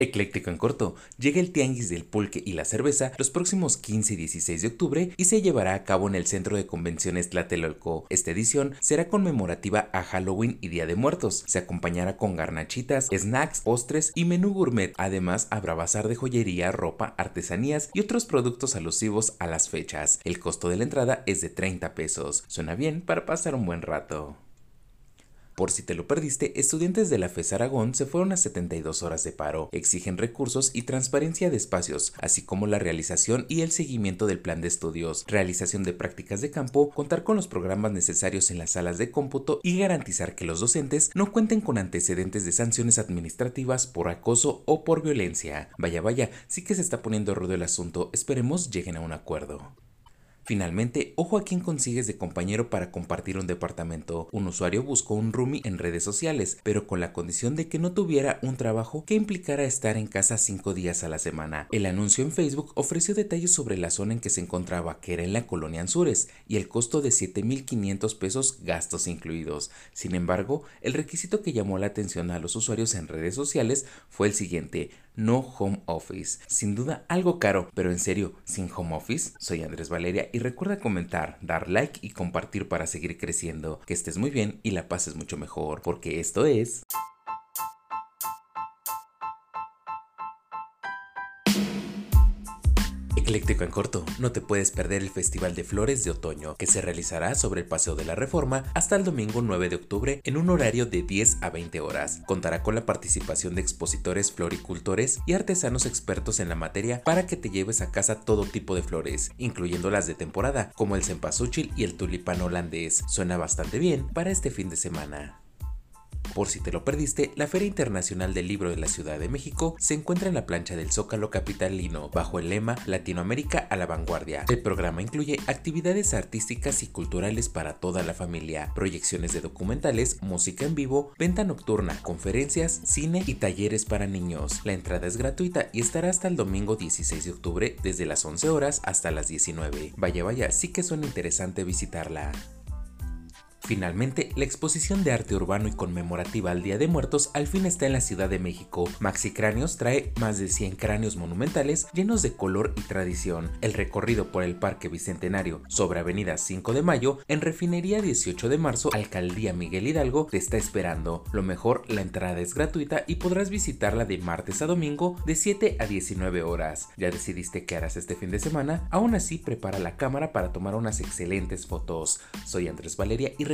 Ecléctico en corto, llega el Tianguis del Pulque y la Cerveza los próximos 15 y 16 de octubre y se llevará a cabo en el Centro de Convenciones Tlatelolco. Esta edición será conmemorativa a Halloween y Día de Muertos. Se acompañará con garnachitas, snacks, postres y menú gourmet. Además, habrá bazar de joyería, ropa, artesanías y otros productos alusivos a las fechas. El costo de la entrada es de 30 pesos. Suena bien para pasar un buen rato. Por si te lo perdiste, estudiantes de la FES Aragón se fueron a 72 horas de paro. Exigen recursos y transparencia de espacios, así como la realización y el seguimiento del plan de estudios, realización de prácticas de campo, contar con los programas necesarios en las salas de cómputo y garantizar que los docentes no cuenten con antecedentes de sanciones administrativas por acoso o por violencia. Vaya, vaya, sí que se está poniendo rudo el asunto, esperemos lleguen a un acuerdo. Finalmente, ojo a quién consigues de compañero para compartir un departamento. Un usuario buscó un roomie en redes sociales, pero con la condición de que no tuviera un trabajo que implicara estar en casa cinco días a la semana. El anuncio en Facebook ofreció detalles sobre la zona en que se encontraba, que era en la colonia Anzures, y el costo de 7.500 pesos gastos incluidos. Sin embargo, el requisito que llamó la atención a los usuarios en redes sociales fue el siguiente, no home office. Sin duda algo caro, pero en serio, sin home office. Soy Andrés Valeria y recuerda comentar, dar like y compartir para seguir creciendo. Que estés muy bien y la pases mucho mejor, porque esto es... Ecléctico en corto, no te puedes perder el Festival de Flores de Otoño, que se realizará sobre el Paseo de la Reforma hasta el domingo 9 de octubre en un horario de 10 a 20 horas. Contará con la participación de expositores, floricultores y artesanos expertos en la materia para que te lleves a casa todo tipo de flores, incluyendo las de temporada, como el cempasúchil y el tulipán holandés. Suena bastante bien para este fin de semana. Por si te lo perdiste, la Feria Internacional del Libro de la Ciudad de México se encuentra en la plancha del Zócalo Capitalino, bajo el lema Latinoamérica a la vanguardia. El programa incluye actividades artísticas y culturales para toda la familia, proyecciones de documentales, música en vivo, venta nocturna, conferencias, cine y talleres para niños. La entrada es gratuita y estará hasta el domingo 16 de octubre desde las 11 horas hasta las 19. Vaya vaya, sí que suena interesante visitarla. Finalmente, la exposición de arte urbano y conmemorativa al Día de Muertos al fin está en la Ciudad de México. Maxi Cráneos trae más de 100 cráneos monumentales llenos de color y tradición. El recorrido por el Parque Bicentenario sobre Avenida 5 de Mayo en Refinería 18 de Marzo, Alcaldía Miguel Hidalgo, te está esperando. Lo mejor, la entrada es gratuita y podrás visitarla de martes a domingo de 7 a 19 horas. ¿Ya decidiste qué harás este fin de semana? Aún así, prepara la cámara para tomar unas excelentes fotos. Soy Andrés Valeria y